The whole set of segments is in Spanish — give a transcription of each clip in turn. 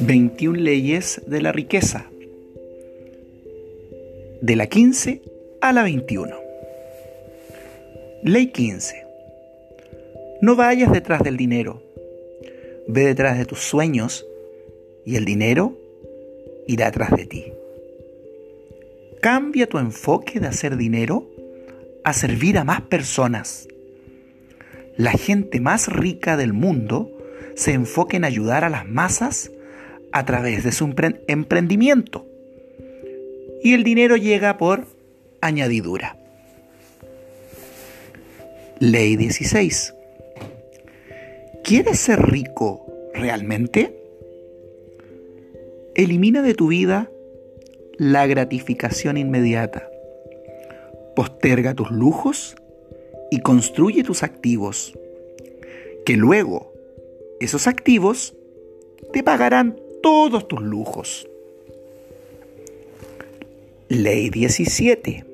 21 leyes de la riqueza. De la 15 a la 21. Ley 15. No vayas detrás del dinero. Ve detrás de tus sueños y el dinero irá atrás de ti. Cambia tu enfoque de hacer dinero a servir a más personas. La gente más rica del mundo se enfoca en ayudar a las masas a través de su emprendimiento. Y el dinero llega por añadidura. Ley 16. ¿Quieres ser rico realmente? Elimina de tu vida la gratificación inmediata. Posterga tus lujos y construye tus activos, que luego esos activos te pagarán todos tus lujos. Ley 17.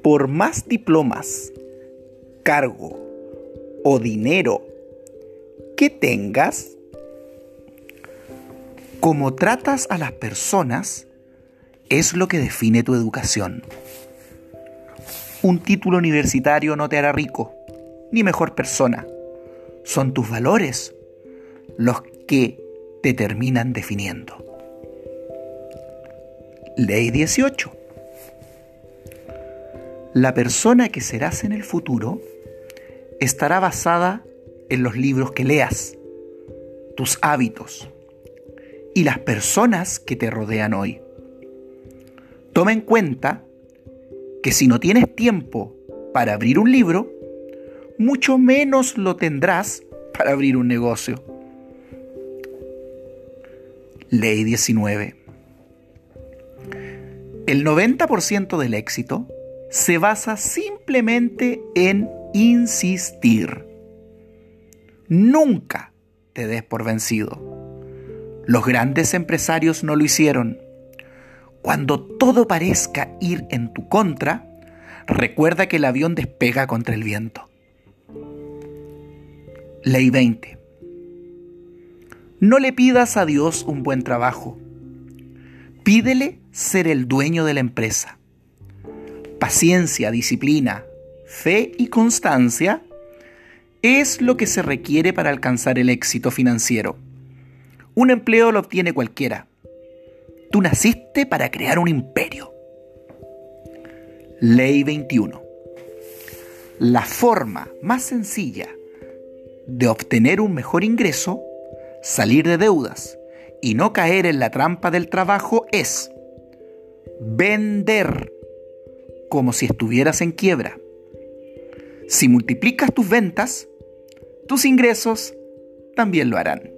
Por más diplomas, cargo o dinero que tengas, como tratas a las personas es lo que define tu educación. Un título universitario no te hará rico, ni mejor persona. Son tus valores los que te terminan definiendo. Ley 18. La persona que serás en el futuro estará basada en los libros que leas, tus hábitos y las personas que te rodean hoy. Toma en cuenta que si no tienes tiempo para abrir un libro, mucho menos lo tendrás para abrir un negocio. Ley 19. El 90% del éxito se basa simplemente en insistir. Nunca te des por vencido. Los grandes empresarios no lo hicieron. Cuando todo parezca ir en tu contra, recuerda que el avión despega contra el viento. Ley 20. No le pidas a Dios un buen trabajo. Pídele ser el dueño de la empresa. Paciencia, disciplina, fe y constancia es lo que se requiere para alcanzar el éxito financiero. Un empleo lo obtiene cualquiera. Tú naciste para crear un imperio. Ley 21. La forma más sencilla de obtener un mejor ingreso salir de deudas y no caer en la trampa del trabajo es vender como si estuvieras en quiebra. Si multiplicas tus ventas, tus ingresos también lo harán.